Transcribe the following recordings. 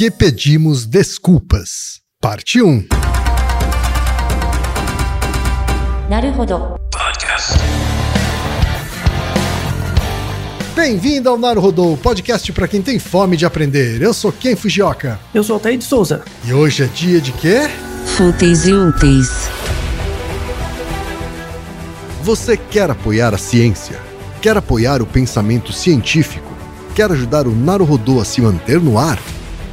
que pedimos desculpas? Parte 1. Naruhodo. Bem-vindo ao Naruhodô, podcast para quem tem fome de aprender. Eu sou Ken Fujioka. Eu sou Altair de Souza. E hoje é dia de quê? Fúteis e úteis. Você quer apoiar a ciência? Quer apoiar o pensamento científico? Quer ajudar o Naruhodô a se manter no ar?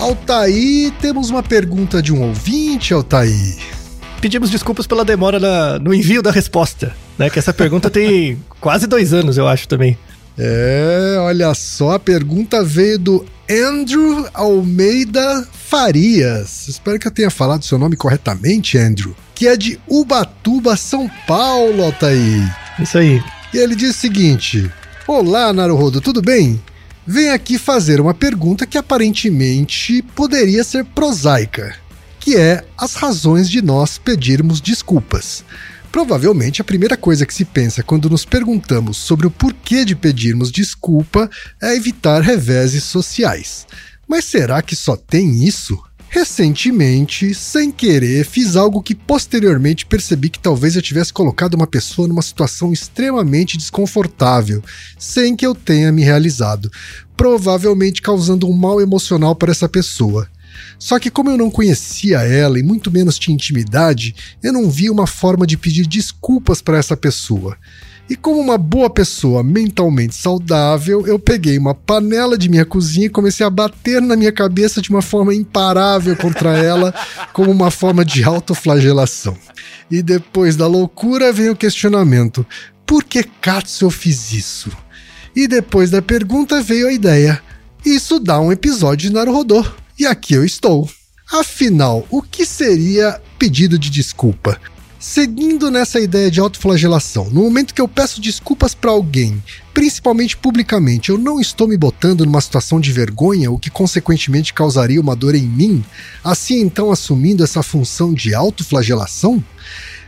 Altaí, temos uma pergunta de um ouvinte, Altaí. Pedimos desculpas pela demora na- no envio da resposta, né? Que essa pergunta tem quase dois anos, eu acho, também. É, olha só, a pergunta veio do Andrew Almeida Farias. Espero que eu tenha falado seu nome corretamente, Andrew. Que é de Ubatuba, São Paulo, Altaí. Isso aí. E ele diz o seguinte: Olá, Naruhodo, tudo bem? Venho aqui fazer uma pergunta que aparentemente poderia ser prosaica, que é as razões de nós pedirmos desculpas. Provavelmente a primeira coisa que se pensa quando nos perguntamos sobre o porquê de pedirmos desculpa é evitar reveses sociais. Mas será que só tem isso? Recentemente, sem querer, fiz algo que posteriormente percebi que talvez eu tivesse colocado uma pessoa numa situação extremamente desconfortável, sem que eu tenha me realizado, provavelmente causando um mal emocional para essa pessoa. Só que, como eu não conhecia ela e muito menos tinha intimidade, eu não vi uma forma de pedir desculpas para essa pessoa. E como uma boa pessoa mentalmente saudável, eu peguei uma panela de minha cozinha e comecei a bater na minha cabeça de uma forma imparável contra ela, como uma forma de autoflagelação. E depois da loucura vem o questionamento: por que Katsu eu fiz isso? E depois da pergunta veio a ideia: isso dá um episódio de Naruhodô. E aqui eu estou. Afinal, o que seria pedido de desculpa? Seguindo nessa ideia de autoflagelação, no momento que eu peço desculpas para alguém, principalmente publicamente, eu não estou me botando numa situação de vergonha, o que consequentemente causaria uma dor em mim, assim então assumindo essa função de autoflagelação?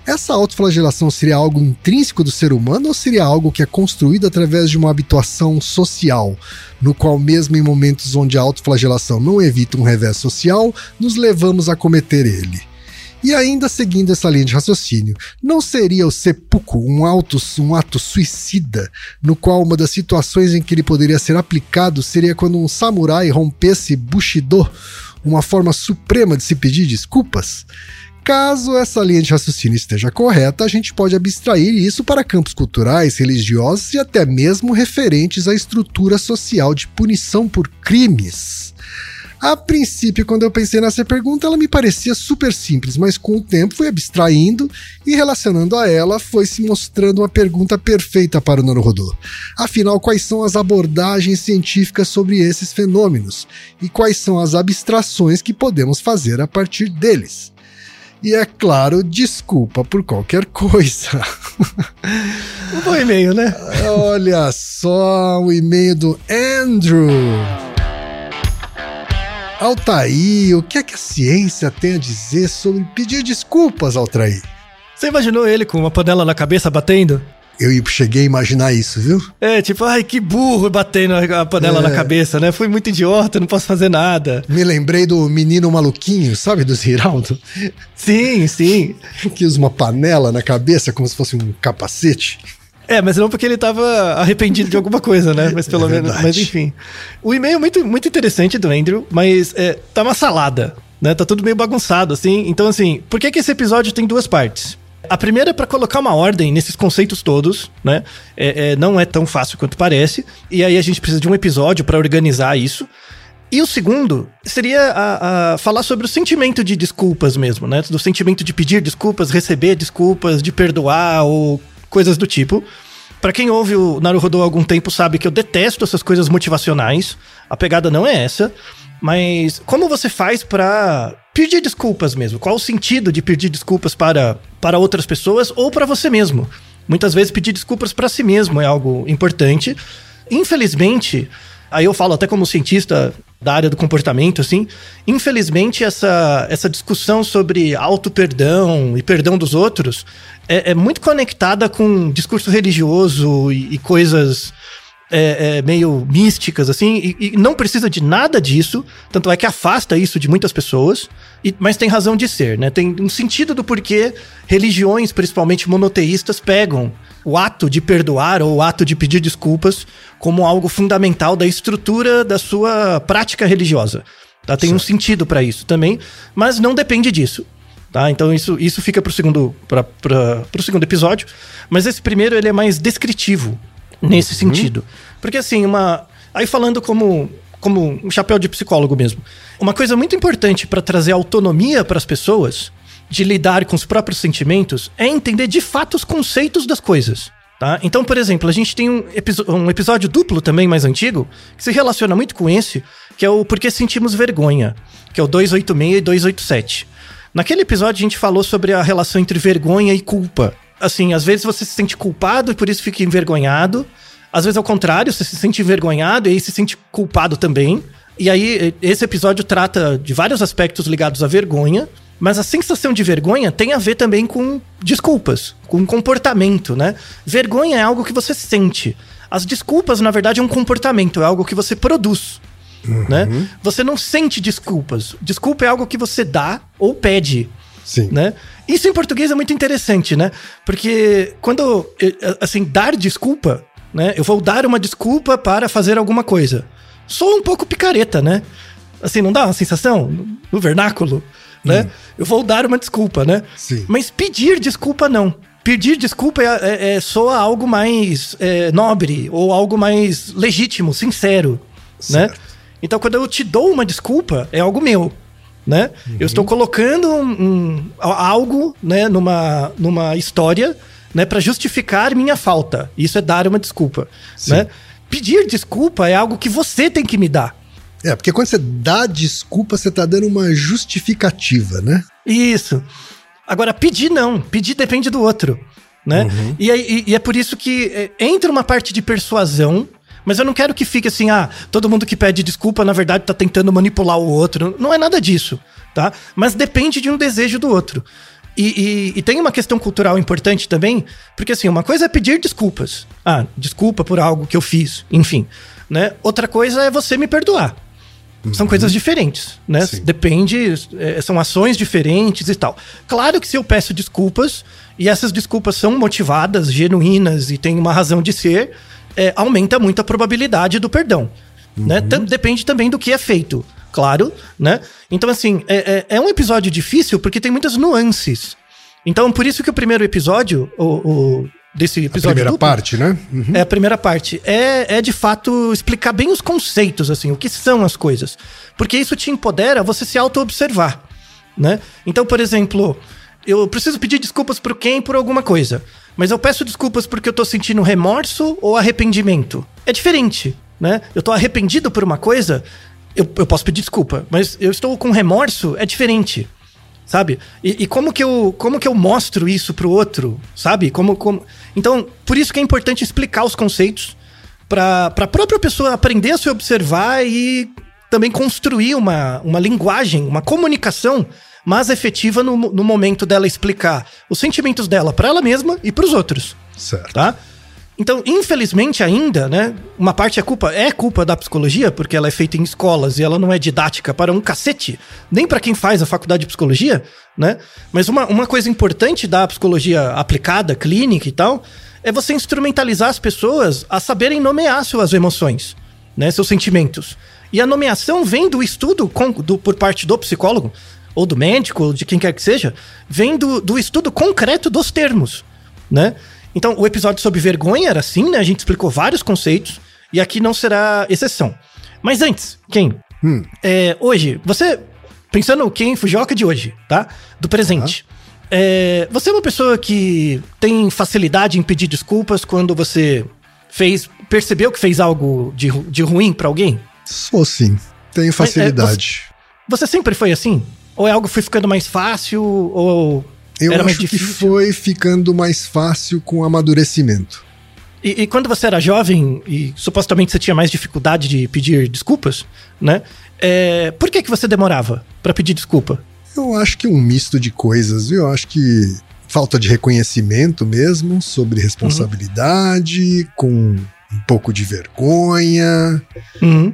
Essa autoflagelação seria algo intrínseco do ser humano ou seria algo que é construído através de uma habituação social, no qual, mesmo em momentos onde a autoflagelação não evita um revés social, nos levamos a cometer ele? E ainda seguindo essa linha de raciocínio, não seria o seppuku um, auto, um ato suicida, no qual uma das situações em que ele poderia ser aplicado seria quando um samurai rompesse Bushido, uma forma suprema de se pedir desculpas? Caso essa linha de raciocínio esteja correta, a gente pode abstrair isso para campos culturais, religiosos e até mesmo referentes à estrutura social de punição por crimes. A princípio, quando eu pensei nessa pergunta, ela me parecia super simples, mas com o tempo fui abstraindo e relacionando a ela, foi se mostrando uma pergunta perfeita para o Naruhodô. Afinal, quais são as abordagens científicas sobre esses fenômenos e quais são as abstrações que podemos fazer a partir deles? E é claro, desculpa por qualquer coisa. Um bom e-mail, né? Olha só o e-mail do Andrew. Altair, o que é que a ciência tem a dizer sobre pedir desculpas, Altair? Você imaginou ele com uma panela na cabeça batendo? Eu cheguei a imaginar isso, viu? É, tipo, ai, que burro batendo a panela É. na cabeça, né? Fui muito idiota, não posso fazer nada. Me lembrei do menino maluquinho, sabe, do Ziraldo? Sim, sim. Que usa uma panela na cabeça como se fosse um capacete. É, mas não porque ele tava arrependido de alguma coisa, né? Mas pelo É menos. Mas enfim. O e-mail é muito, muito interessante do Andrew, mas é, tá uma salada, né? Tá tudo meio bagunçado, assim. Então, assim, por que, que esse episódio tem duas partes? A primeira é pra colocar uma ordem nesses conceitos todos, né? É, é, não é tão fácil quanto parece. E aí a gente precisa de um episódio pra organizar isso. E o segundo seria a, a falar sobre o sentimento de desculpas mesmo, né? Do sentimento de pedir desculpas, receber desculpas, de perdoar ou coisas do tipo. Pra quem ouve o Naruhodô há algum tempo sabe que eu detesto essas coisas motivacionais. A pegada não é essa. Mas como você faz pra pedir desculpas mesmo? Qual o sentido de pedir desculpas para, para outras pessoas ou para você mesmo? Muitas vezes pedir desculpas para si mesmo é algo importante. Infelizmente, aí eu falo até como cientista da área do comportamento, assim, infelizmente essa, essa discussão sobre auto-perdão e perdão dos outros é, é muito conectada com discurso religioso e, e coisas é, é, meio místicas, assim, e, e não precisa de nada disso, tanto é que afasta isso de muitas pessoas, e- mas tem razão de ser, né? Tem um sentido do porquê religiões, principalmente monoteístas, pegam o ato de perdoar ou o ato de pedir desculpas como algo fundamental da estrutura da sua prática religiosa. Tá? Tem um sentido para isso também, mas não depende disso. Tá? Então isso, isso fica pro segundo, pra, pra, pro segundo episódio. Mas esse primeiro ele é mais descritivo nesse sentido. Porque assim, uma. Aí falando como, como um chapéu de psicólogo mesmo. Uma coisa muito importante para trazer autonomia para as pessoas de lidar com os próprios sentimentos é entender de fato os conceitos das coisas. Tá? Então, por exemplo, a gente tem um, um episódio duplo também mais antigo, que se relaciona muito com esse, que é o Por que Sentimos Vergonha, que é o 286 e 287. Naquele episódio a gente falou sobre a relação entre vergonha e culpa. Assim, às vezes você se sente culpado e por isso fica envergonhado. Às vezes ao contrário, você se sente envergonhado e aí se sente culpado também. E aí esse episódio trata de vários aspectos ligados à vergonha, mas a sensação de vergonha tem a ver também com desculpas, com comportamento, né? Vergonha é algo que você sente. As desculpas, na verdade, é um comportamento, é algo que você produz né? Você não sente desculpas. Desculpa é algo que você dá ou pede, Sim. né? Isso em português é muito interessante, né? Porque quando, assim, dar desculpa, né? Eu vou dar uma desculpa para fazer alguma coisa. Sou um pouco picareta, né? Assim, não dá uma sensação no- vernáculo, né? Eu vou dar uma desculpa, né? Sim. Mas pedir desculpa não. Pedir desculpa é, é, é- soa algo mais é, nobre ou algo mais legítimo, sincero, né? Certo. Então, quando eu te dou uma desculpa, é algo meu, né? Eu estou colocando um, um- algo, né, numa, numa história, né, para justificar minha falta. Isso é dar uma desculpa, né? Pedir desculpa é algo que você tem que me dar. É, porque quando você dá desculpa, você tá dando uma justificativa, né? Isso. Agora, pedir não. Pedir depende do outro, né? E, aí- e- e é por isso que é, entra uma parte de persuasão, mas eu não quero que fique assim, ah, todo mundo que pede desculpa, na verdade, tá tentando manipular o outro. Não é nada disso, tá? Mas depende de um desejo do outro. E, e- e tem uma questão cultural importante também, porque assim, uma coisa é pedir desculpas. Ah, desculpa por algo que eu fiz, enfim. Né? Outra coisa é você me perdoar. São coisas diferentes, né? Sim. Depende, é, são ações diferentes e tal. Claro que se eu peço desculpas, e essas desculpas são motivadas, genuínas e têm uma razão de ser, é, aumenta muito a probabilidade do perdão. Né? Tam- Depende também do que é feito, claro, né? Então, assim, é, é- é um episódio difícil porque tem muitas nuances. Então, por isso que o primeiro episódio, o, o, desse A episódio primeira duplo, parte, né? Uhum. é a primeira parte. É, é de fato explicar bem os conceitos, assim, o que são as coisas. Porque isso te empodera a você se auto-observar, né? Então, por exemplo, eu preciso pedir desculpas pro Ken por alguma coisa. Mas eu peço desculpas porque eu tô sentindo remorso ou arrependimento. É diferente, né? Eu tô arrependido por uma coisa, eu, eu posso pedir desculpa. Mas eu estou com remorso, é diferente sabe? E, e, como que eu como que eu mostro isso pro outro, sabe? Como, como... Então, por isso que é importante explicar os conceitos para a própria pessoa aprender a se observar e também construir uma, uma linguagem, uma comunicação mais efetiva no, no momento dela explicar os sentimentos dela para ela mesma e para os outros, Certo. tá? Então, infelizmente ainda, né, uma parte é culpa, é culpa da psicologia, porque ela é feita em escolas e ela não é didática para um cacete, nem para quem faz a faculdade de psicologia, né? Mas uma, uma coisa importante da psicologia aplicada, clínica e tal, é você instrumentalizar as pessoas a saberem nomear suas emoções, né, seus sentimentos. E a nomeação vem do estudo com- do- por parte do psicólogo, ou do médico, ou de quem quer que seja, vem do, do estudo concreto dos termos, né? Então, o episódio sobre vergonha era assim, né? A gente explicou vários conceitos, e aqui não será exceção. Mas antes, quem? Hum. É, hoje, você, pensando quem Fujioka de hoje, tá? Do presente. É, você é uma pessoa que tem facilidade em pedir desculpas quando você fez, percebeu que fez algo de, de ruim pra alguém? Sou sim. Tenho facilidade. Você sempre foi assim? Ou é algo que foi ficando mais fácil? Ou Eu era mais acho que difícil? foi ficando mais fácil com o amadurecimento. E, e quando você era jovem e supostamente você tinha mais dificuldade de pedir desculpas, né? É, por que, que você demorava pra pedir desculpa? Eu acho que um misto de coisas? Eu acho que falta de reconhecimento mesmo sobre responsabilidade, com um pouco de vergonha. Uhum.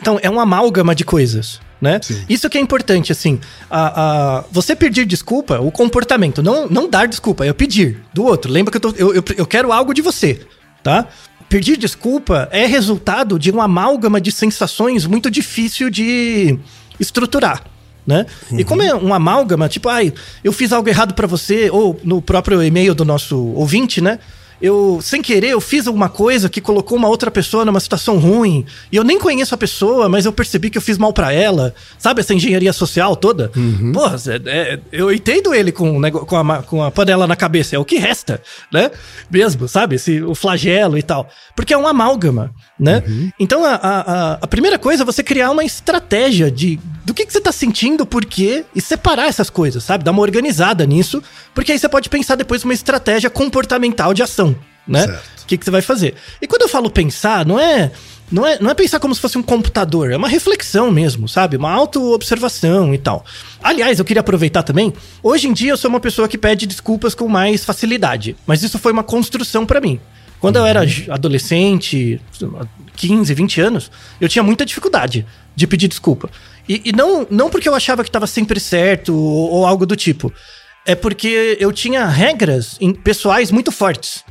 Então, é um amálgama de coisas, né? Sim. Isso que é importante, assim. A, a- você pedir desculpa, o comportamento, não, não dar desculpa, é eu pedir do outro. Lembra que eu, tô, eu, eu, eu quero algo de você, tá? Pedir desculpa é resultado de um amálgama de sensações muito difícil de estruturar. Né? E como é um amálgama, tipo, ai, eu fiz algo errado pra você, ou no próprio e-mail do nosso ouvinte, né? Eu, sem querer, eu fiz alguma coisa que colocou uma outra pessoa numa situação ruim, e eu nem conheço a pessoa, mas eu percebi que eu fiz mal pra ela. Sabe essa engenharia social toda? Porra, é- é- eu entendo ele com, nego- com, a, com a panela na cabeça, é o que resta, né? Mesmo, sabe? Esse, o flagelo e tal. Porque é um amálgama, né? Então, a, a, a- a primeira coisa é você criar uma estratégia de do que, que você tá sentindo, por quê, e separar essas coisas, sabe? Dar uma organizada nisso, porque aí você pode pensar depois uma estratégia comportamental de ação, né? Certo. O que, que você vai fazer? E quando eu falo pensar, não é, não é, não é pensar como se fosse um computador, é uma reflexão mesmo, sabe? Uma auto-observação e tal. Aliás, eu queria aproveitar também. Hoje em dia eu sou uma pessoa que pede desculpas com mais facilidade, mas isso foi uma construção pra mim. Quando eu era j- adolescente, 15, 20 anos, eu tinha muita dificuldade de pedir desculpa. E, e não, não porque eu achava que estava sempre certo ou, ou algo do tipo. É porque eu tinha regras em- pessoais muito fortes.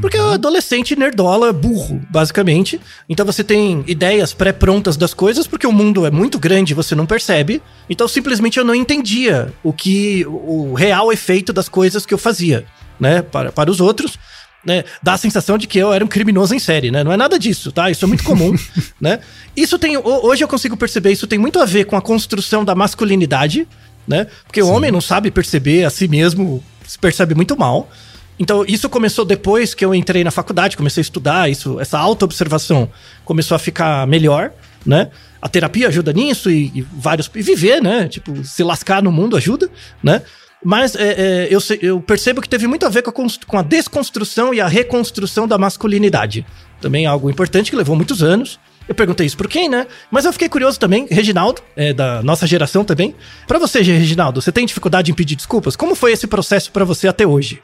Porque é um adolescente nerdola, burro, basicamente. Então você tem ideias pré-prontas das coisas, porque o mundo é muito grande e você não percebe. Então simplesmente eu não entendia o que o real efeito das coisas que eu fazia, né, para, para os outros. Né, dá a sensação de que eu era um criminoso em série, né? Não é nada disso, tá? Isso é muito comum, né? Isso tem. ho- Hoje eu consigo perceber, isso tem muito a ver com a construção da masculinidade, né? Porque o homem não sabe perceber a si mesmo, se percebe muito mal. Então, isso começou depois que eu entrei na faculdade, comecei a estudar, isso, essa auto-observação começou a ficar melhor, né? A terapia ajuda nisso e, e vários. E viver, né? Tipo, se lascar no mundo ajuda, né? Mas é, é, eu, eu percebo que teve muito a ver com a, com a desconstrução e a reconstrução da masculinidade. Também é algo importante que levou muitos anos. Eu perguntei isso por quem, né? Mas eu fiquei curioso também, Reginaldo, é, da nossa geração também. Pra você, Reginaldo, você tem dificuldade em pedir desculpas? Como foi esse processo pra você até hoje?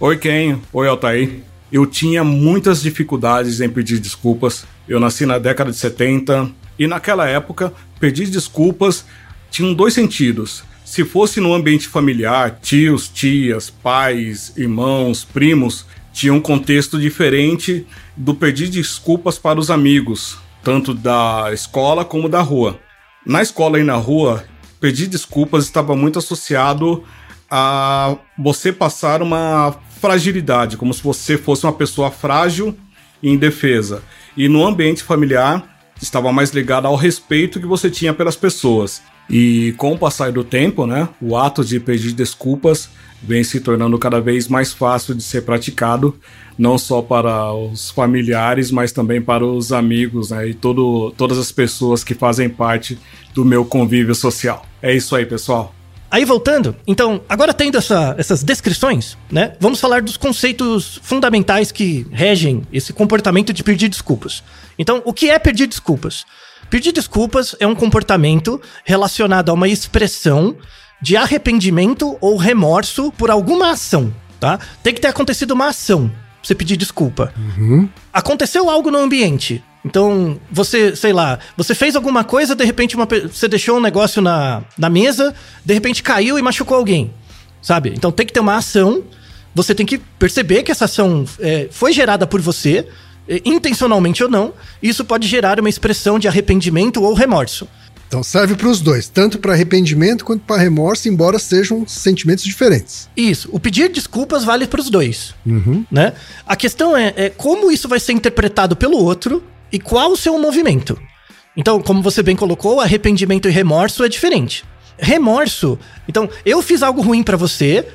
Oi, Ken. Oi, Altair. Eu tinha muitas dificuldades em pedir desculpas. Eu nasci na década de 70 e naquela época, pedir desculpas tinham dois sentidos. Se fosse no ambiente familiar, tios, tias, pais, irmãos, primos, tinha um contexto diferente do pedir desculpas para os amigos, tanto da escola como da rua. Na escola e na rua, pedir desculpas estava muito associado a você passar uma fragilidade, como se você fosse uma pessoa frágil e indefesa. E no ambiente familiar estava mais ligado ao respeito que você tinha pelas pessoas. E com o passar do tempo, né, o ato de pedir desculpas vem se tornando cada vez mais fácil de ser praticado, não só para os familiares, mas também para os amigos né, e todo, todas as pessoas que fazem parte do meu convívio social. É isso aí, pessoal. Aí voltando, então, agora tendo essa, essas descrições, né? Vamos falar dos conceitos fundamentais que regem esse comportamento de pedir desculpas. Então, o que é pedir desculpas? Pedir desculpas é um comportamento relacionado a uma expressão de arrependimento ou remorso por alguma ação, tá? Tem que ter acontecido uma ação pra você pedir desculpa. Aconteceu algo no ambiente. Então, você, sei lá, você fez alguma coisa, de repente uma, você deixou um negócio na, na mesa, de repente caiu e machucou alguém, sabe? Então tem que ter uma ação, você tem que perceber que essa ação é, foi gerada por você, intencionalmente ou não, isso pode gerar uma expressão de arrependimento ou remorso. Então serve para os dois, tanto para arrependimento quanto para remorso, embora sejam sentimentos diferentes. Isso, o pedir desculpas vale para os dois, né? A questão é, é como isso vai ser interpretado pelo outro e qual o seu movimento. Então, como você bem colocou, arrependimento e remorso é diferente. Remorso, então, eu fiz algo ruim pra você,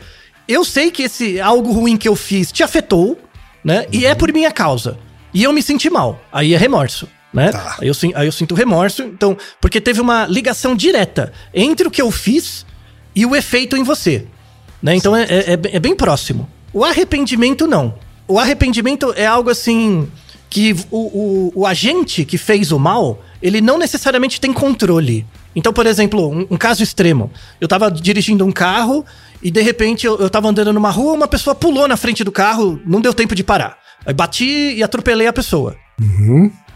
eu sei que esse algo ruim que eu fiz te afetou, né? E é por minha causa. E eu me senti mal. Aí é remorso, né? Tá. Aí, eu, aí eu sinto remorso, então, porque teve uma ligação direta entre o que eu fiz e o efeito em você. Né? Então é, é- bem- é bem próximo. O arrependimento, não. O arrependimento é algo assim que o, o, o agente que fez o mal, ele não necessariamente tem controle. Então, por exemplo, um, um caso extremo. Eu tava dirigindo um carro e de repente eu, eu tava andando numa rua, uma pessoa pulou na frente do carro, não deu tempo de parar. Bati e atropelei a pessoa.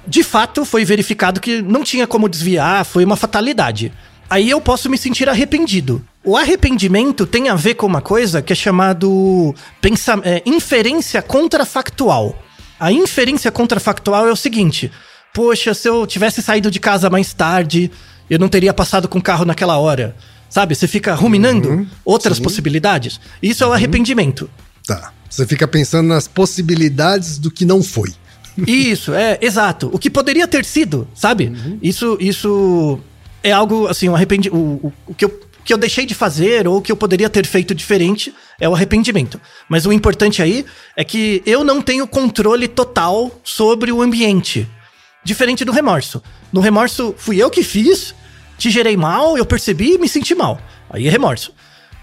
De fato, foi verificado que não tinha como desviar, foi uma fatalidade. Aí eu posso me sentir arrependido. O arrependimento tem a ver com uma coisa que é chamado pensa- é, inferência contrafactual. A inferência contrafactual é o seguinte: poxa, se eu tivesse saído de casa mais tarde, eu não teria passado com o carro naquela hora. Sabe? Você fica ruminando outras possibilidades. Isso é o arrependimento. Tá. Você fica pensando nas possibilidades do que não foi. Isso, é, exato. O que poderia ter sido, sabe? Isso, isso é algo, assim, um arrependi... O, o, o que eu, que eu deixei de fazer ou o que eu poderia ter feito diferente é o arrependimento. Mas o importante aí é que eu não tenho controle total sobre o ambiente. Diferente do remorso. No remorso, fui eu que fiz, te gerei mal, eu percebi e me senti mal. Aí é remorso.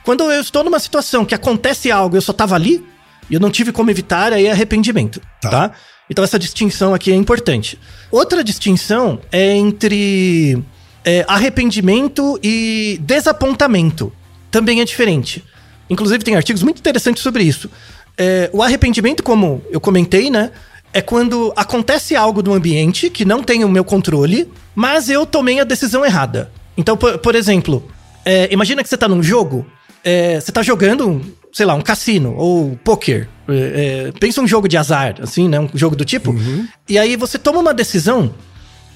Quando eu estou numa situação que acontece algo e eu só tava ali, e eu não tive como evitar, aí arrependimento, Tá. tá? Então essa distinção aqui é importante. Outra distinção é entre é, arrependimento e desapontamento. Também é diferente. Inclusive tem artigos muito interessantes sobre isso. É, o arrependimento, como eu comentei, né? É quando acontece algo no ambiente que não tem o meu controle, mas eu tomei a decisão errada. Então, por, por exemplo, é, imagina que você tá num jogo, é, você tá jogando, sei lá, um cassino ou poker. É, é, pensa um jogo de azar, assim, né? Um jogo do tipo. E aí você toma uma decisão,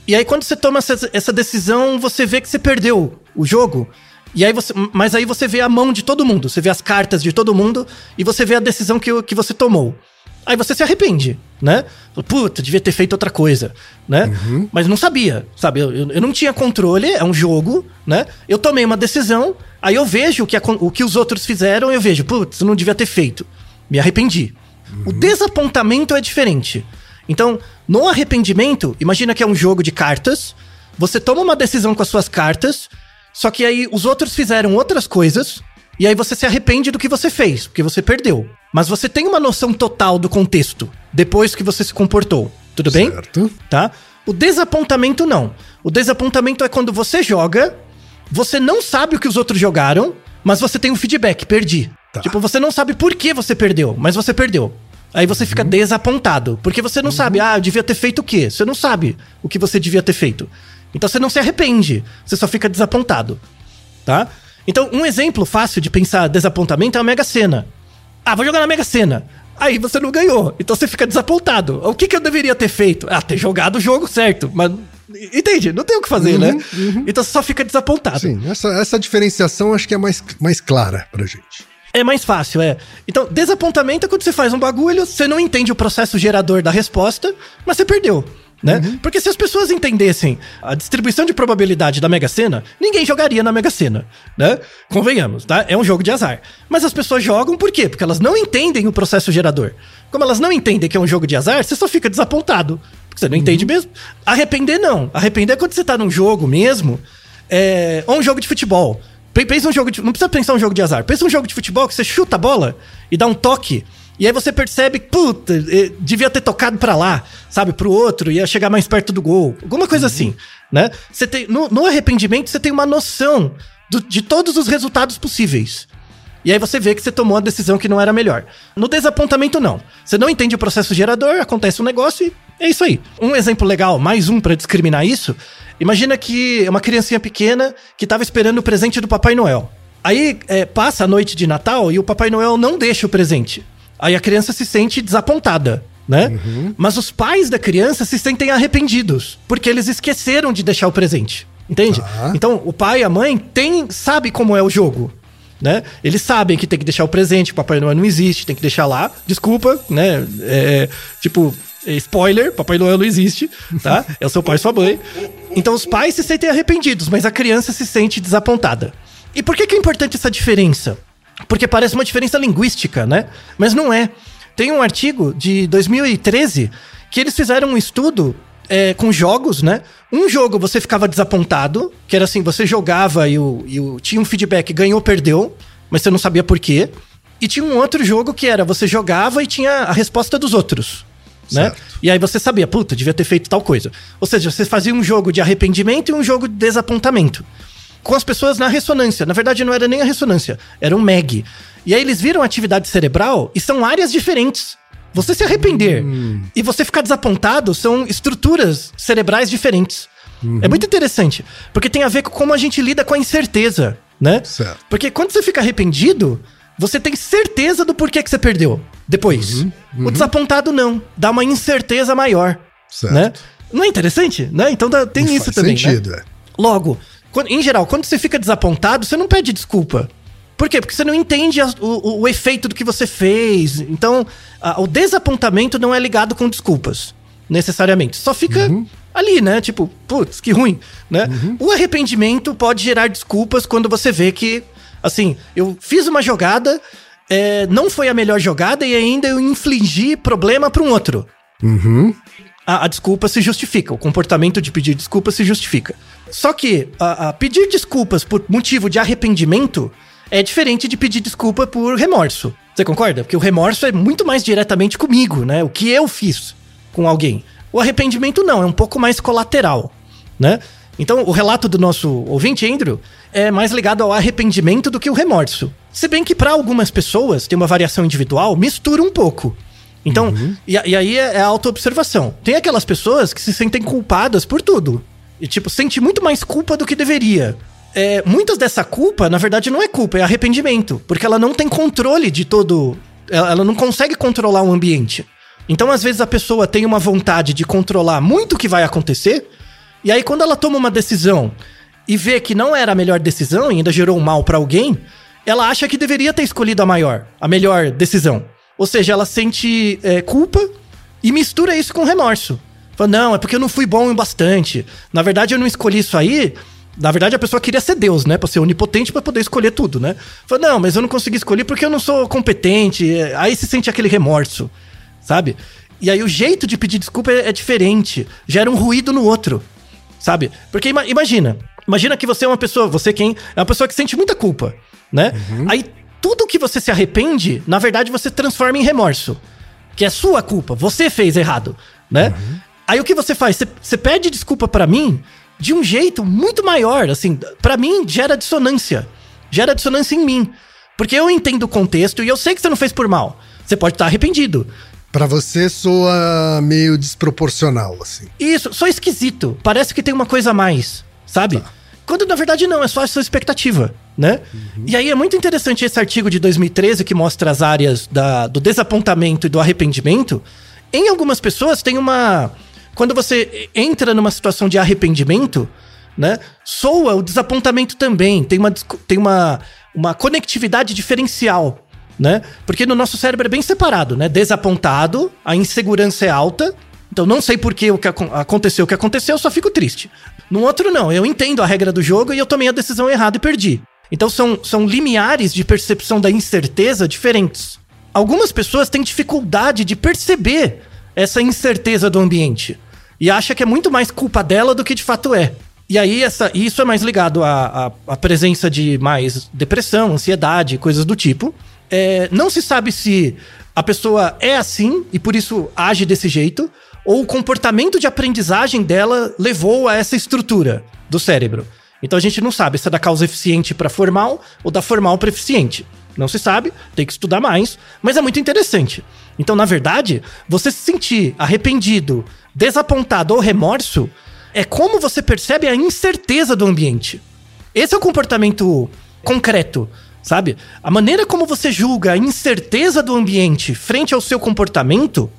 e aí quando você toma essa, essa decisão, você vê que você perdeu o jogo. E aí você, mas aí você vê a mão de todo mundo, você vê as cartas de todo mundo e você vê a decisão que, que você tomou. Aí você se arrepende, né? Puta, devia ter feito outra coisa, né? Mas não sabia, sabe? Eu, eu- eu não tinha controle, é um jogo, né? Eu tomei uma decisão, aí eu vejo o que, acon- o que os outros fizeram, eu vejo, putz, não devia ter feito. Me arrependi. O desapontamento é diferente. Então, no arrependimento, imagina que é um jogo de cartas, você toma uma decisão com as suas cartas, só que aí os outros fizeram outras coisas, e aí você se arrepende do que você fez, porque você perdeu. Mas você tem uma noção total do contexto, depois que você se comportou. Tudo bem? Certo. Tá? O desapontamento não. O desapontamento é quando você joga, você não sabe o que os outros jogaram, mas você tem um feedback, perdi. Tá. Tipo, você não sabe por que você perdeu, mas você perdeu. Aí você fica Uhum. desapontado, porque você não sabe, ah, eu devia ter feito o quê? Você não sabe o que você devia ter feito. Então você não se arrepende, você só fica desapontado, tá? Então, um exemplo fácil de pensar desapontamento é a Mega Sena. Ah, vou jogar na Mega Sena. Aí você não ganhou, então você fica desapontado. O que, que eu deveria ter feito? Ah, ter jogado o jogo certo, mas... Entende? Não tem o que fazer, né? Então você só fica desapontado. Sim, essa, essa diferenciação acho que é mais, mais clara pra gente. É mais fácil, é. Então, desapontamento é quando você faz um bagulho, você não entende o processo gerador da resposta, mas você perdeu. Né? Porque se as pessoas entendessem a distribuição de probabilidade da Mega Sena, ninguém jogaria na Mega Sena, né? Convenhamos, tá? É um jogo de azar. Mas as pessoas jogam por quê? Porque elas não entendem o processo gerador. Como elas não entendem que é um jogo de azar, você só fica desapontado. Porque você não entende mesmo. Arrepender, não. Arrepender é quando você tá num jogo mesmo, é... ou um jogo de futebol. Pe- Pensa um jogo de. Não precisa pensar um jogo de azar. Pensa um jogo de futebol que você chuta a bola e dá um toque. E aí você percebe, puta, eh, devia ter tocado pra lá, sabe, pro outro, ia chegar mais perto do gol. Alguma coisa assim, né? Você tem, no, no arrependimento, você tem uma noção do- de todos os resultados possíveis. E aí você vê que você tomou a decisão que não era melhor. No desapontamento, não. Você não entende o processo gerador, acontece um negócio e é isso aí. Um exemplo legal, mais um pra discriminar isso. Imagina que é uma criancinha pequena que tava esperando o presente do Papai Noel. Aí é, passa a noite de Natal e o Papai Noel não deixa o presente. Aí a criança se sente desapontada, né? Mas os pais da criança se sentem arrependidos, porque eles esqueceram de deixar o presente. Entende? Tá. Então, o pai e a mãe tem, sabe como é o jogo. Né? Eles sabem que tem que deixar o presente, o Papai Noel não existe, tem que deixar lá. Desculpa, né? É, tipo, é, spoiler, Papai Noel não existe, tá? É o seu pai e sua mãe. Então os pais se sentem arrependidos, mas a criança se sente desapontada. E por que, que é importante essa diferença? Porque parece uma diferença linguística, né? Mas não é. Tem um artigo de 2013 que eles fizeram um estudo é, com jogos, né? Um jogo você ficava desapontado, que era assim, você jogava e, o, e o- tinha um feedback, ganhou, perdeu, mas você não sabia por quê. E tinha um outro jogo que era, você jogava e tinha a resposta dos outros. Né? E aí você sabia, puta, devia ter feito tal coisa. Ou seja, você fazia um jogo de arrependimento e um jogo de desapontamento. Com as pessoas na ressonância. Na verdade, não era nem a ressonância, era um MEG. E aí eles viram a atividade cerebral e são áreas diferentes. Você se arrepender e você ficar desapontado são estruturas cerebrais diferentes. É muito interessante, porque tem a ver com como a gente lida com a incerteza, né? Certo. Porque quando você fica arrependido, você tem certeza do porquê que você perdeu depois. O desapontado não, dá uma incerteza maior, Certo. né? Não é interessante, né? Então dá- tem isso Faz também, sentido, né? é. Logo, quando- em geral, quando você fica desapontado, você não pede desculpa. Por quê? Porque você não entende as- o, o- efeito do que você fez. Então, a- o desapontamento não é ligado com desculpas, necessariamente. Só fica ali, né? Tipo, putz, que ruim, né? O arrependimento pode gerar desculpas quando você vê que, assim, eu fiz uma jogada, é, não foi a melhor jogada e ainda eu infligi problema para um outro a, a desculpa se justifica, o comportamento de pedir desculpa se justifica. Só que a, a pedir desculpas por motivo de arrependimento é diferente de pedir desculpa por remorso. Você concorda? Porque o remorso é muito mais diretamente comigo, né? O que eu fiz com alguém. O arrependimento não, é um pouco mais colateral, né? Então, o relato do nosso ouvinte, Andrew, é mais ligado ao arrependimento do que o remorso. Se bem que para algumas pessoas, tem uma variação individual, mistura um pouco. Então, e, a- e aí é, é a autoobservação. Tem aquelas pessoas que se sentem culpadas por tudo. E, tipo, sente muito mais culpa do que deveria. É, muitas dessa culpa, na verdade, não é culpa, é arrependimento. Porque ela não tem controle de todo. Ela, ela não consegue controlar o ambiente. Então, às vezes, a pessoa tem uma vontade de controlar muito o que vai acontecer. E aí, quando ela toma uma decisão e vê que não era a melhor decisão e ainda gerou mal pra alguém, ela acha que deveria ter escolhido a maior, a melhor decisão. Ou seja, ela sente é, culpa e mistura isso com remorso. Fala, não, é porque eu não fui bom o bastante. Na verdade, eu não escolhi isso aí. Na verdade, a pessoa queria ser Deus, né? Pra ser onipotente pra poder escolher tudo, né? Fala, não, mas eu não consegui escolher porque eu não sou competente. É, Aí se sente aquele remorso, sabe? E aí o jeito de pedir desculpa é, é diferente. Gera um ruído no outro sabe? Porque ima- imagina, imagina que você é uma pessoa, você quem é uma pessoa que sente muita culpa, né? Aí tudo que você se arrepende, na verdade você transforma em remorso, que é sua culpa, você fez errado, né? Aí o que você faz? Você, você pede desculpa pra mim de um jeito muito maior, assim, Pra mim gera dissonância, gera dissonância em mim, porque eu entendo o contexto e eu sei que você não fez por mal. Você pode estar arrependido, Pra você soa meio desproporcional, assim. Isso, só esquisito. Parece que tem uma coisa a mais, sabe? Quando na verdade não, é só a sua expectativa, né? E aí é muito interessante esse artigo de 2013 que mostra as áreas da- do desapontamento e do arrependimento. Em algumas pessoas tem uma. Quando você entra numa situação de arrependimento, né? Soa o desapontamento também. Tem uma, tem uma, uma conectividade diferencial, né? Porque no nosso cérebro é bem separado, né? Desapontado, a insegurança é alta, então não sei por que o que acon- aconteceu o que aconteceu, eu só fico triste. No outro não, eu entendo a regra do jogo e eu tomei a decisão errada e perdi. Então são, são limiares de percepção da incerteza diferentes. Algumas pessoas têm dificuldade de perceber essa incerteza do ambiente e acha que é muito mais culpa dela do que de fato é. E aí essa, isso é mais ligado à, à, à presença de mais depressão, ansiedade, coisas do tipo. É, não se sabe se a pessoa é assim e por isso age desse jeito, ou o comportamento de aprendizagem dela levou a essa estrutura do cérebro. Então a gente não sabe se é da causa eficiente para formal ou da formal para eficiente. Não se sabe, tem que estudar mais, mas é muito interessante. Então, na verdade, você se sentir arrependido, desapontado ou remorso é como você percebe a incerteza do ambiente. Esse é o comportamento concreto, sabe? A maneira como você julga a incerteza do ambiente frente ao seu comportamento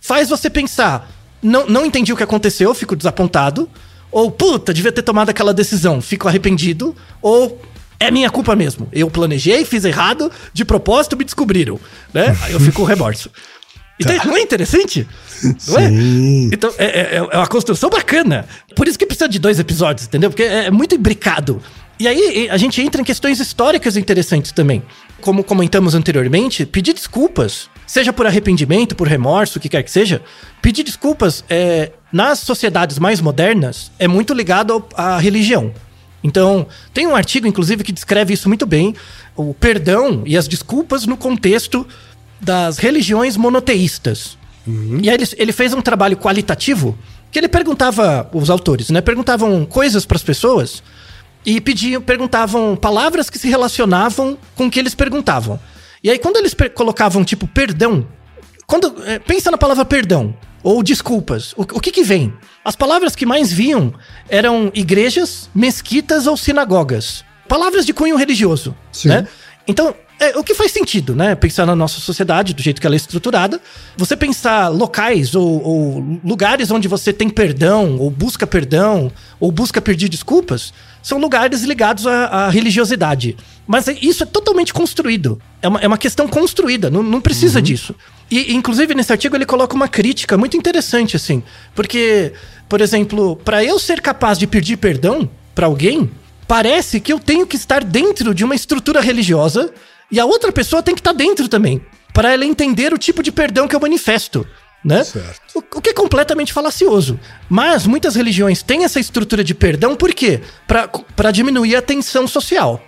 faz você pensar: não, não entendi o que aconteceu, fico desapontado. Ou, puta, devia ter tomado aquela decisão, fico arrependido. Ou, é minha culpa mesmo. Eu planejei, fiz errado, de propósito me descobriram. Né? Aí eu fico com remorso. Então, não é interessante? Não é? Então, é, é- é uma construção bacana. Por isso que precisa de dois episódios, entendeu? Porque é, é muito imbricado. E aí a gente entra em questões históricas interessantes também. Como comentamos anteriormente, pedir desculpas, seja por arrependimento, por remorso, o que quer que seja, pedir desculpas é, nas sociedades mais modernas é muito ligado ao- à religião. Então, tem um artigo, inclusive, que descreve isso muito bem: o perdão e as desculpas no contexto das religiões monoteístas. E aí ele, ele fez um trabalho qualitativo que ele perguntava, os autores, né? Perguntavam coisas para as pessoas e pediam, perguntavam palavras que se relacionavam com o que eles perguntavam. E aí, quando eles colocavam, tipo, perdão, quando é, pensa na palavra perdão ou desculpas, o, o que que vem? As palavras que mais vinham eram igrejas, mesquitas ou sinagogas. Palavras de cunho religioso, Sim. né? Então, é, o que faz sentido, né? Pensar na nossa sociedade, do jeito que ela é estruturada. Você pensar locais ou, ou lugares onde você tem perdão, ou busca perdão, ou busca pedir desculpas, são lugares ligados à, à religiosidade. Mas isso é totalmente construído. É uma, é uma questão construída, não, não precisa disso. E, inclusive, nesse artigo ele coloca uma crítica muito interessante, assim. Porque, por exemplo, para eu ser capaz de pedir perdão para alguém, parece que eu tenho que estar dentro de uma estrutura religiosa e a outra pessoa tem que estar dentro também, para ela entender o tipo de perdão que eu manifesto, né? Certo. O, o que é completamente falacioso. Mas muitas religiões têm essa estrutura de perdão por quê? Para diminuir a tensão social.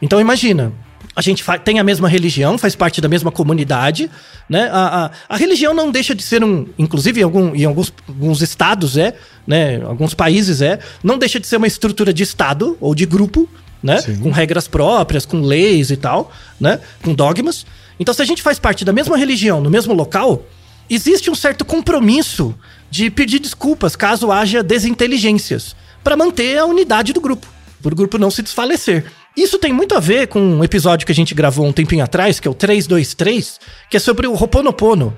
Então imagina, a gente tem a mesma religião, faz parte da mesma comunidade, né? A, a, a religião não deixa de ser um, inclusive em, algum, em alguns, alguns estados é, né? Alguns países é, não deixa de ser uma estrutura de estado ou de grupo, né? Sim. Com regras próprias, com leis e tal, né? Com dogmas. Então se a gente faz parte da mesma religião, no mesmo local, existe um certo compromisso de pedir desculpas caso haja desinteligências, para manter a unidade do grupo, para o grupo não se desfalecer. Isso tem muito a ver com um episódio que a gente gravou um tempinho atrás, que é o 323, que é sobre o Ho'oponopono.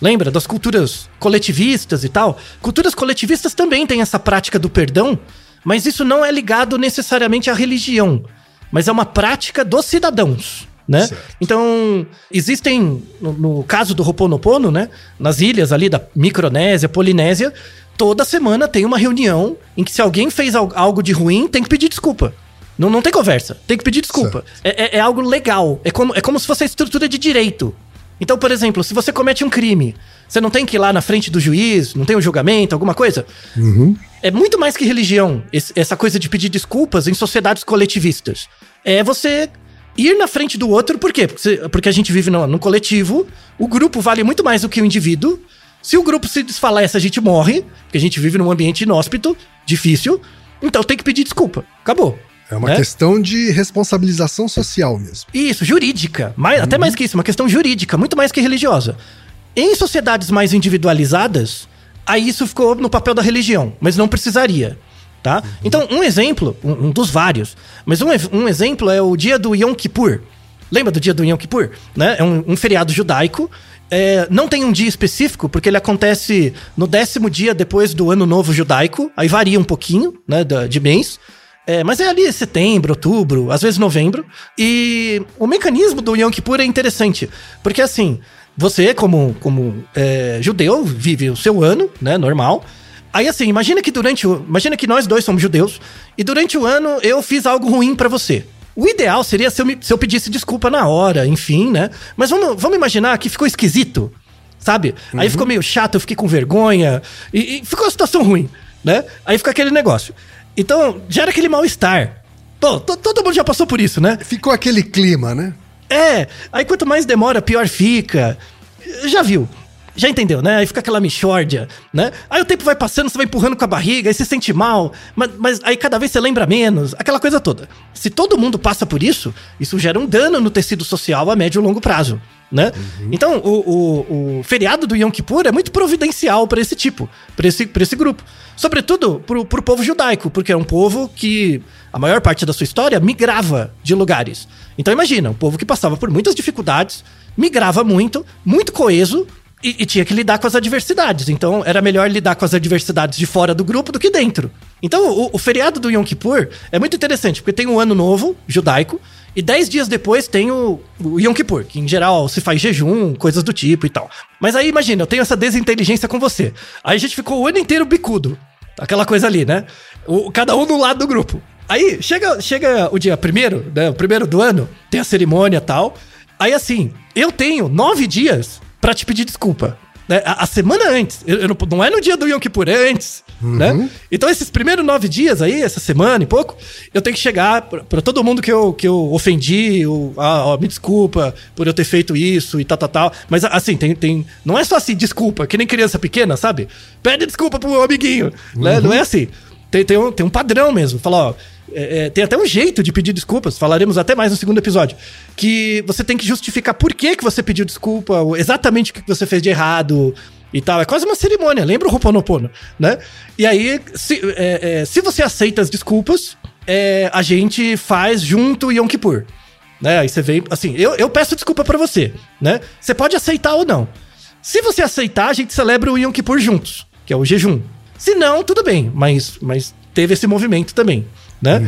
Lembra das culturas coletivistas e tal? Culturas coletivistas também têm essa prática do perdão, mas isso não é ligado necessariamente à religião, mas é uma prática dos cidadãos, né? Então, existem, no, no caso do Ho'oponopono, né? Nas ilhas ali da Micronésia, Polinésia, toda semana tem uma reunião em que se alguém fez al- algo de ruim, tem que pedir desculpa. Não, não tem conversa, tem que pedir desculpa. É, é- é algo legal, é como, é como se fosse a estrutura de direito. Então, por exemplo, se você comete um crime, você não tem que ir lá na frente do juiz, não tem um julgamento, alguma coisa? É muito mais que religião, esse- essa coisa de pedir desculpas em sociedades coletivistas. É você ir na frente do outro, por quê? Porque, você- porque a gente vive no, no coletivo, o grupo vale muito mais do que o indivíduo. Se o grupo se desfalece, a gente morre, porque a gente vive num ambiente inóspito, difícil, então tem que pedir desculpa. Acabou. É uma né? questão de responsabilização social mesmo. Isso, jurídica. Mais, Até mais que isso, uma questão jurídica, muito mais que religiosa. Em sociedades mais individualizadas, aí isso ficou no papel da religião, mas não precisaria. Tá? Então, um exemplo, um, um dos vários, mas um, um exemplo é o dia do Yom Kippur. Lembra do dia do Yom Kippur? Né? É um, um feriado judaico. É, não tem um dia específico, porque ele acontece no décimo dia depois do ano novo judaico. Aí varia um pouquinho né, de mês. É, mas é ali setembro, outubro, às vezes novembro. E o mecanismo do Yom Kippur é interessante. Porque assim, você, como, como é, judeu, vive o seu ano, né? Normal. Aí assim, imagina que durante o. Imagina que nós dois somos judeus. E durante o ano eu fiz algo ruim pra você. O ideal seria se eu, me- se eu pedisse desculpa na hora, enfim, né? Mas vamos, vamos imaginar que ficou esquisito, sabe? Aí ficou meio chato, eu fiquei com vergonha. E, e ficou uma situação ruim, né? Aí fica aquele negócio. Então, gera aquele mal-estar. Pô, to- todo mundo já passou por isso, né? Ficou aquele clima, né? É, aí quanto mais demora, pior fica. Já viu? Já entendeu, né? Aí fica aquela mixórdia, né? Aí o tempo vai passando, você vai empurrando com a barriga, aí você se sente mal, mas, mas aí cada vez você lembra menos, aquela coisa toda. Se todo mundo passa por isso, isso gera um dano no tecido social a médio e longo prazo, né? Então, o, o, o feriado do Yom Kippur é muito providencial para esse tipo, para esse, pra esse grupo. Sobretudo pro, pro povo judaico, porque é um povo que a maior parte da sua história migrava de lugares. Então imagina, um povo que passava por muitas dificuldades, migrava muito, muito coeso e, e tinha que lidar com as adversidades. Então era melhor lidar com as adversidades de fora do grupo do que dentro. Então o, o feriado do Yom Kippur é muito interessante, porque tem o ano novo judaico e dez dias depois tem o, o Yom Kippur, que em geral se faz jejum, coisas do tipo e tal. Mas aí imagina, eu tenho essa desinteligência com você. Aí a gente ficou o ano inteiro bicudo. Aquela coisa ali, né? O, cada um no lado do grupo. Aí chega, chega o dia primeiro, né? O primeiro do ano, tem a cerimônia e tal. Aí assim, eu tenho nove dias pra te pedir desculpa. Né? A, a semana antes. Eu, eu não, não é no dia do Yom Kippur, é antes. Né? Então, esses primeiros nove dias aí, essa semana e pouco, eu tenho que chegar pra todo mundo que eu, que eu ofendi, eu, ah, ó, me desculpa por eu ter feito isso e tal, tal, tal. Mas assim, tem, tem. Não é só assim, desculpa, que nem criança pequena, sabe? Pede desculpa pro amiguinho. Né? Não é assim. Tem, tem, um, tem um padrão mesmo. Fala, ó. é, é, tem até um jeito de pedir desculpas, falaremos até mais no segundo episódio. Que você tem que justificar por que, que você pediu desculpa, exatamente o que você fez de errado e tal. É quase uma cerimônia, lembra o Ho'oponopono, né? E aí, se, é, é, se você aceita as desculpas, é, a gente faz junto Yom Kippur. Né? Aí você vem, assim, eu, eu peço desculpa pra você, né? Você pode aceitar ou não. Se você aceitar, a gente celebra o Yom Kippur juntos, que é o jejum. Se não, tudo bem, mas, mas teve esse movimento também, né?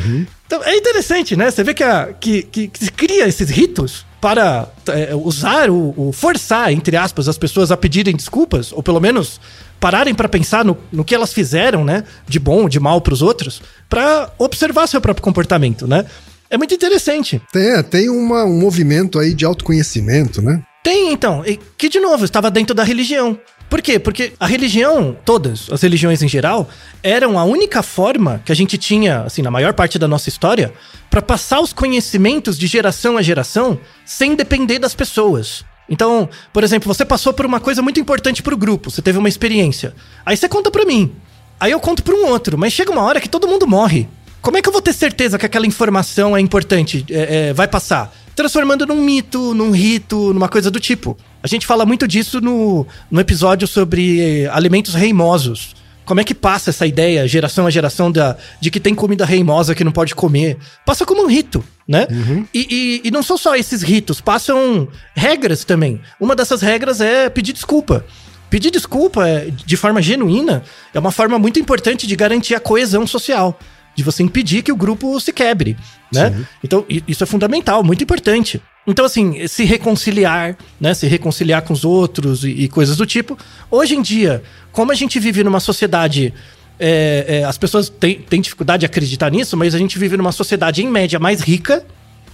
Então é interessante, né? Você vê que, a, que, que, que se cria esses ritos para é, usar o, o forçar, entre aspas, as pessoas a pedirem desculpas, ou pelo menos pararem pra pensar no, no que elas fizeram, né? De bom, de mal pros outros, pra observar seu próprio comportamento, né? É muito interessante. Tem, tem uma, um movimento aí de autoconhecimento, né? Tem, então, e que de novo estava dentro da religião. Por quê? Porque a religião, todas, as religiões em geral, eram a única forma que a gente tinha, assim, na maior parte da nossa história, para passar os conhecimentos de geração a geração sem depender das pessoas. Então, por exemplo, você passou por uma coisa muito importante pro grupo, você teve uma experiência. Aí você conta pra mim. Aí eu conto pra um outro, mas chega uma hora que todo mundo morre. Como é que eu vou ter certeza que aquela informação é importante, é, é, vai passar? Transformando num mito, num rito, numa coisa do tipo. A gente fala muito disso no, no episódio sobre eh, alimentos reimosos. Como é que passa essa ideia, geração a geração, da, de que tem comida reimosa que não pode comer? Passa como um rito, né? E, e- e não são só esses ritos, passam regras também. Uma dessas regras é pedir desculpa. Pedir desculpa é, de forma genuína é uma forma muito importante de garantir a coesão social. De você impedir que o grupo se quebre, né? Então, i- isso é fundamental, muito importante. Então, assim, se reconciliar, né? Se reconciliar com os outros e, e coisas do tipo. Hoje em dia, como a gente vive numa sociedade. é, é, as pessoas têm, têm dificuldade de acreditar nisso, mas a gente vive numa sociedade, em média, mais rica,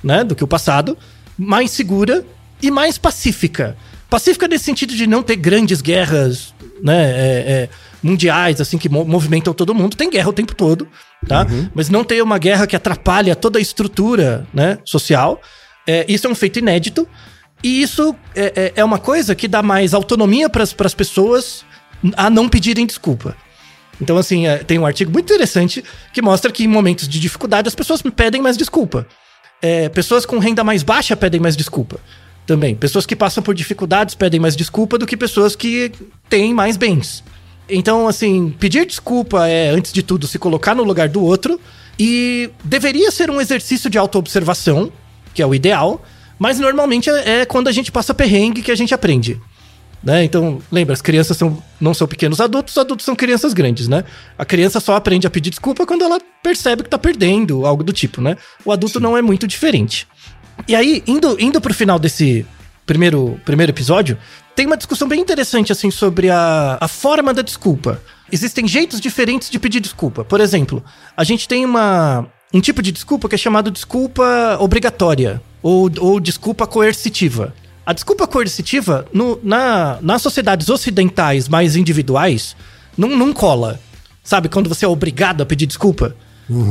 né? Do que o passado, mais segura e mais pacífica. Pacífica nesse sentido de não ter grandes guerras, né? é, é, mundiais, assim, que mo- movimentam todo mundo. Tem guerra o tempo todo, tá? Mas não ter uma guerra que atrapalha toda a estrutura, né? Social. É, isso é um feito inédito. E isso é, é- é uma coisa que dá mais autonomia para as pessoas a não pedirem desculpa. Então, assim, é, tem um artigo muito interessante que mostra que em momentos de dificuldade as pessoas pedem mais desculpa. É, pessoas com renda mais baixa pedem mais desculpa também. Pessoas que passam por dificuldades pedem mais desculpa do que pessoas que têm mais bens. Então, assim, pedir desculpa é, antes de tudo, se colocar no lugar do outro e deveria ser um exercício de autoobservação, que é o ideal, mas normalmente é é quando a gente passa perrengue que a gente aprende. Né? Então, lembra, as crianças são, não são pequenos adultos, os adultos são crianças grandes, né? A criança só aprende a pedir desculpa quando ela percebe que tá perdendo, algo do tipo, né? O adulto não é muito diferente. E aí, indo, indo pro final desse primeiro, primeiro episódio, tem uma discussão bem interessante, assim, sobre a, a forma da desculpa. Existem jeitos diferentes de pedir desculpa. Por exemplo, a gente tem uma, um tipo de desculpa que é chamado desculpa obrigatória ou, ou desculpa coercitiva. A desculpa coercitiva, no, na, nas sociedades ocidentais mais individuais, não, não cola. Sabe, quando você é obrigado a pedir desculpa?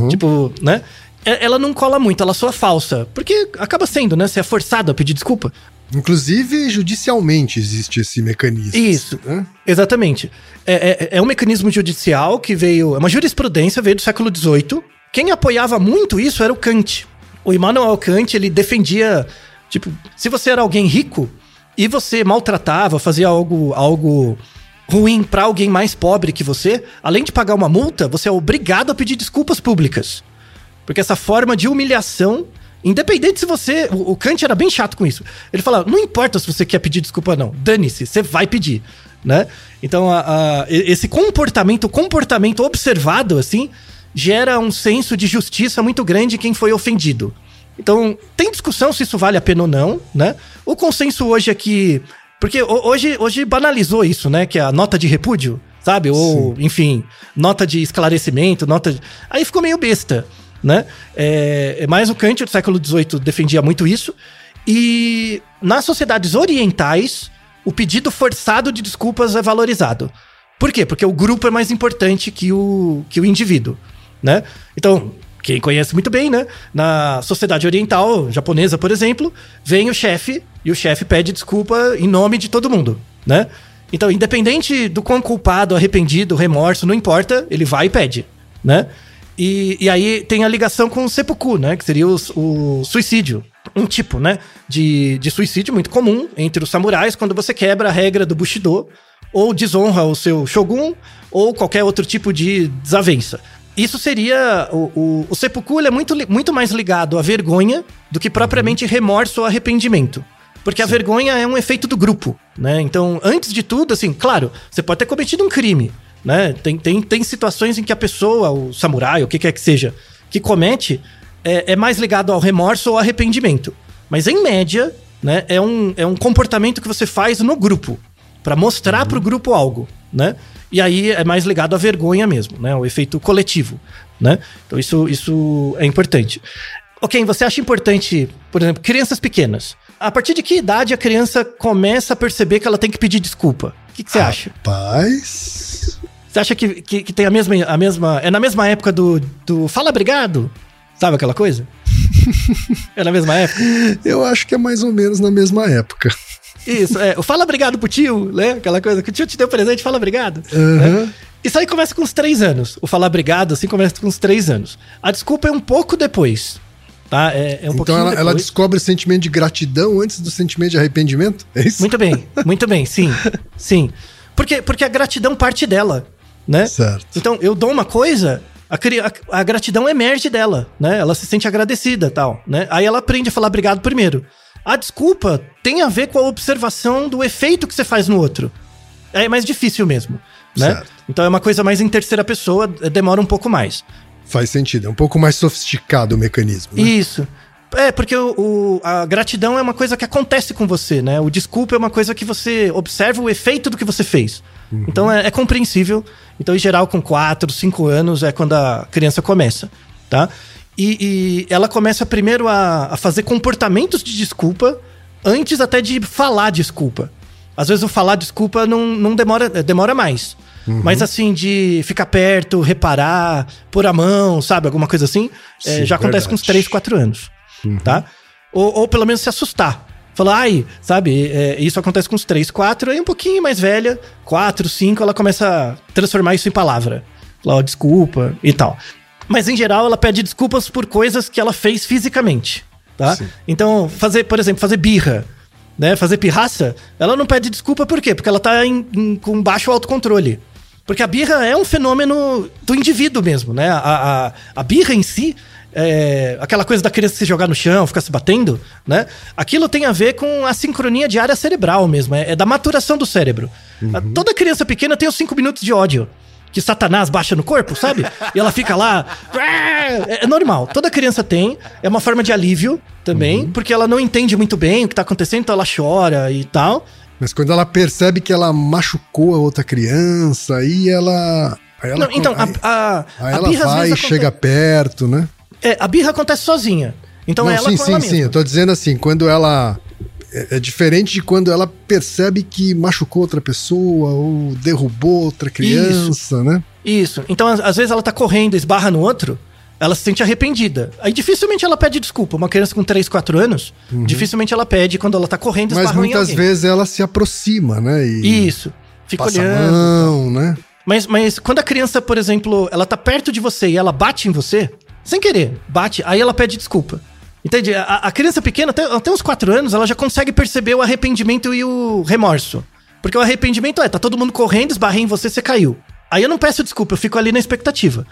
Tipo, né? É- Ela não cola muito, ela soa falsa. Porque acaba sendo, né? Você é forçado a pedir desculpa. Inclusive, judicialmente existe esse mecanismo. Isso. né? Exatamente. É, é- é um mecanismo judicial que veio. É uma jurisprudência, veio do século XVIII. Quem apoiava muito isso era o Kant. O Immanuel Kant, ele defendia. Tipo, se você era alguém rico e você maltratava, fazia algo, algo ruim pra alguém mais pobre que você, além de pagar uma multa, você é obrigado a pedir desculpas públicas. Porque essa forma de humilhação, independente se você. O, Kant era bem chato com isso. Ele falava: não importa se você quer pedir desculpa ou não, dane-se, você vai pedir. Né? Então, a- a- esse comportamento, comportamento observado, assim, gera um senso de justiça muito grande em quem foi ofendido. Então, tem discussão se isso vale a pena ou não, né? O consenso hoje é que. Porque ho- hoje, hoje banalizou isso, né? Que é a nota de repúdio, sabe? Ou, enfim, nota de esclarecimento, nota de... Aí ficou meio besta, né? É, mas o Kant do século XVIII defendia muito isso. E nas sociedades orientais, o pedido forçado de desculpas é valorizado. Por quê? Porque o grupo é mais importante que o, que o indivíduo, né? Então, quem conhece muito bem, né? Na sociedade oriental, japonesa, por exemplo, vem o chefe e o chefe pede desculpa em nome de todo mundo, né? Então, independente do quão culpado, arrependido, remorso, não importa, ele vai e pede, né? E, e aí tem a ligação com o seppuku, né? Que seria o, o suicídio. Um tipo, né? De, de suicídio muito comum entre os samurais quando você quebra a regra do Bushido ou desonra o seu shogun ou qualquer outro tipo de desavença. Isso seria. O, o, o seppuku ele é muito, muito mais ligado à vergonha do que propriamente remorso ou arrependimento. Porque a vergonha é um efeito do grupo, né? Então, antes de tudo, assim, claro, você pode ter cometido um crime, né? Tem, tem, tem situações em que a pessoa, o samurai, o que quer que seja, que comete, é, é mais ligado ao remorso ou arrependimento. Mas, em média, né, é um, é um comportamento que você faz no grupo, Pra mostrar pro grupo algo, né? E aí é mais ligado à vergonha mesmo, né? O efeito coletivo, né? Então, isso, isso é importante. Ok, você acha importante, por exemplo, crianças pequenas. A partir de que idade a criança começa a perceber que ela tem que pedir desculpa? O que, que você acha? Rapaz. Você acha que, que, que tem a mesma, a mesma. É na mesma época do, do Fala Obrigado? Sabe aquela coisa? é na mesma época? Eu acho que é mais ou menos na mesma época. Isso, é. O Fala Obrigado pro tio, né? Aquela coisa que o tio te deu presente, fala obrigado. Aham. né? Isso aí começa com uns três anos. O Falar Obrigado, assim, começa com uns três anos. A desculpa é um pouco depois. Tá? É, é um então ela, ela descobre o sentimento de gratidão antes do sentimento de arrependimento? É isso? Muito bem, muito bem, sim. Sim. Porque, porque a gratidão parte dela, né? Certo. Então, eu dou uma coisa, a, a- a gratidão emerge dela, né? Ela se sente agradecida tal, né? Aí ela aprende a falar obrigado primeiro. A desculpa tem a ver com a observação do efeito que você faz no outro. É mais difícil mesmo, né? Certo. Então é uma coisa mais em terceira pessoa, eh, demora um pouco mais. Faz sentido. É um pouco mais sofisticado o mecanismo. Né? Isso. É, porque o, o- a gratidão é uma coisa que acontece com você, né? O desculpa é uma coisa que você observa o efeito do que você fez. Então é, é compreensível. Então, em geral, com 4, 5 anos é quando a criança começa, tá? E, e ela começa primeiro a, a fazer comportamentos de desculpa antes até de falar desculpa. Às vezes o falar desculpa não, não demora, demora mais. Mas assim, de ficar perto, reparar, pôr a mão, sabe? Alguma coisa assim, é, Sim, já acontece com uns verdade. 3, 4 anos. Tá? Ou, ou pelo menos se assustar. Falar, ai, sabe? é, isso acontece com uns 3, 4, aí um pouquinho mais velha, 4, 5, ela começa a transformar isso em palavra. Falar, ó, desculpa e tal. Mas em geral, ela pede desculpas por coisas que ela fez fisicamente. Tá? Sim. Então, fazer, por exemplo, fazer birra né, fazer pirraça, ela não pede desculpa por quê? Porque ela tá em- em- com baixo autocontrole. Porque a birra é um fenômeno do indivíduo mesmo, né? A, a, a birra em si, é, aquela coisa da criança se jogar no chão, ficar se batendo, né? Aquilo tem a ver com a sincronia de área cerebral mesmo, é, é da maturação do cérebro. Uhum. Toda criança pequena tem os cinco minutos de ódio. Que Satanás baixa no corpo, sabe? E ela fica lá. É, é normal. Toda criança tem. É uma forma de alívio também, Uhum. porque ela não entende muito bem o que tá acontecendo, então ela chora e tal. Mas quando ela percebe que ela machucou a outra criança, aí ela. Aí ela Não, então, a, a, aí a ela vai e chega perto, né? É, a birra acontece sozinha. Então Não, é ela sim, com sim, sim. Eu tô dizendo assim, quando ela. É, é diferente de quando ela percebe que machucou outra pessoa ou derrubou outra criança, né? Isso. Então, às, vezes ela tá correndo, esbarra no outro, ela se sente arrependida. Aí dificilmente ela pede desculpa. Uma criança com 3, 4 anos, dificilmente ela pede quando ela tá correndo, Uhum. Mas esbarra em muitas vezes ela se aproxima, né? E Isso. Fica passa olhando. mão, né? Mas, mas quando a criança, por exemplo, ela tá perto de você e ela bate em você, sem querer, bate, aí ela pede desculpa. Entende? A, a criança pequena, até, até uns 4 anos, ela já consegue perceber o arrependimento e o remorso. Porque o arrependimento é, tá todo mundo correndo, esbarrei em você, você caiu. Aí eu não peço desculpa, eu fico ali na expectativa.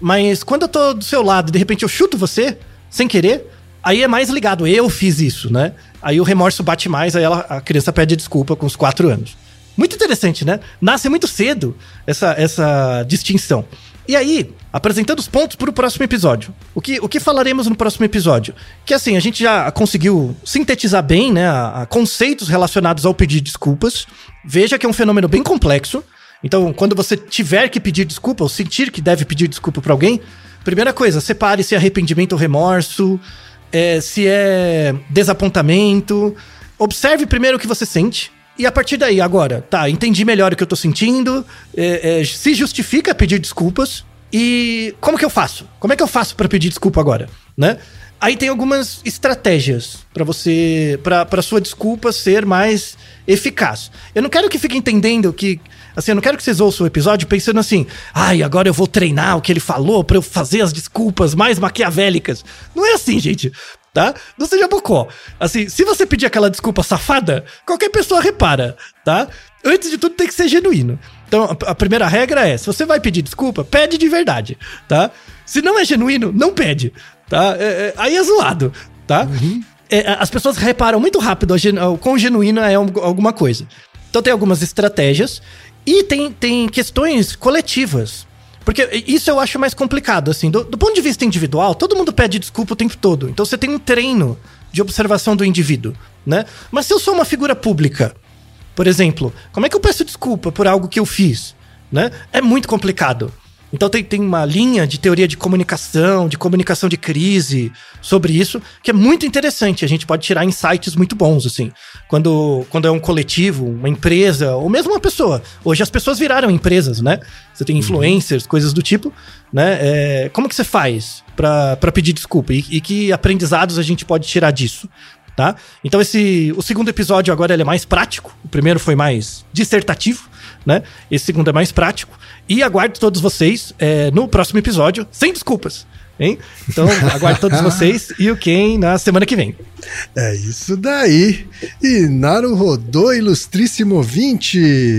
Mas quando eu tô do seu lado e de repente eu chuto você, sem querer, aí é mais ligado, eu fiz isso, né? Aí o remorso bate mais, aí ela, a criança pede desculpa com os 4 anos. Muito interessante, né? Nasce muito cedo essa, essa distinção. E aí, apresentando os pontos para o próximo episódio. O que, o que falaremos no próximo episódio? Que assim, a gente já conseguiu sintetizar bem, né? A, a conceitos relacionados ao pedir desculpas. Veja que é um fenômeno bem complexo. Então, quando você tiver que pedir desculpa, ou sentir que deve pedir desculpa para alguém, primeira coisa, separe se é arrependimento ou remorso, é, se é desapontamento. Observe primeiro o que você sente. E a partir daí, agora, tá, entendi melhor o que eu tô sentindo, é, é, se justifica pedir desculpas. E como que eu faço? Como é que eu faço para pedir desculpa agora, né? Aí tem algumas estratégias para você, para sua desculpa ser mais eficaz. Eu não quero que fique entendendo que, assim, eu não quero que vocês ouçam o episódio pensando assim, ai, agora eu vou treinar o que ele falou para eu fazer as desculpas mais maquiavélicas. Não é assim, gente tá? Não seja bocó. Assim, se você pedir aquela desculpa safada, qualquer pessoa repara, tá? Antes de tudo tem que ser genuíno. Então, a, primeira regra é, se você vai pedir desculpa, pede de verdade, tá? Se não é genuíno, não pede, tá? É, é, aí é zoado, tá? É, as pessoas reparam muito rápido o quão genuíno é algu- alguma coisa. Então tem algumas estratégias e tem, tem questões coletivas. Porque isso eu acho mais complicado, assim. Do, do ponto de vista individual, todo mundo pede desculpa o tempo todo. Então você tem um treino de observação do indivíduo, né? Mas se eu sou uma figura pública, por exemplo, como é que eu peço desculpa por algo que eu fiz, né? É muito complicado. Então tem, tem uma linha de teoria de comunicação, de comunicação de crise sobre isso, que é muito interessante. A gente pode tirar insights muito bons, assim. Quando, quando é um coletivo, uma empresa, ou mesmo uma pessoa. Hoje as pessoas viraram empresas, né? Você tem influencers, coisas do tipo, né? É, como que você faz pra pedir desculpa? E, e que aprendizados a gente pode tirar disso? Tá? Então esse o segundo episódio agora ele é mais prático. O primeiro foi mais dissertativo, né? Esse segundo é mais prático. E aguardo todos vocês é, no próximo episódio, sem desculpas. Hein? Então, aguardo todos vocês e o Ken na semana que vem. É isso daí. E Naru rodou, ilustríssimo ouvinte.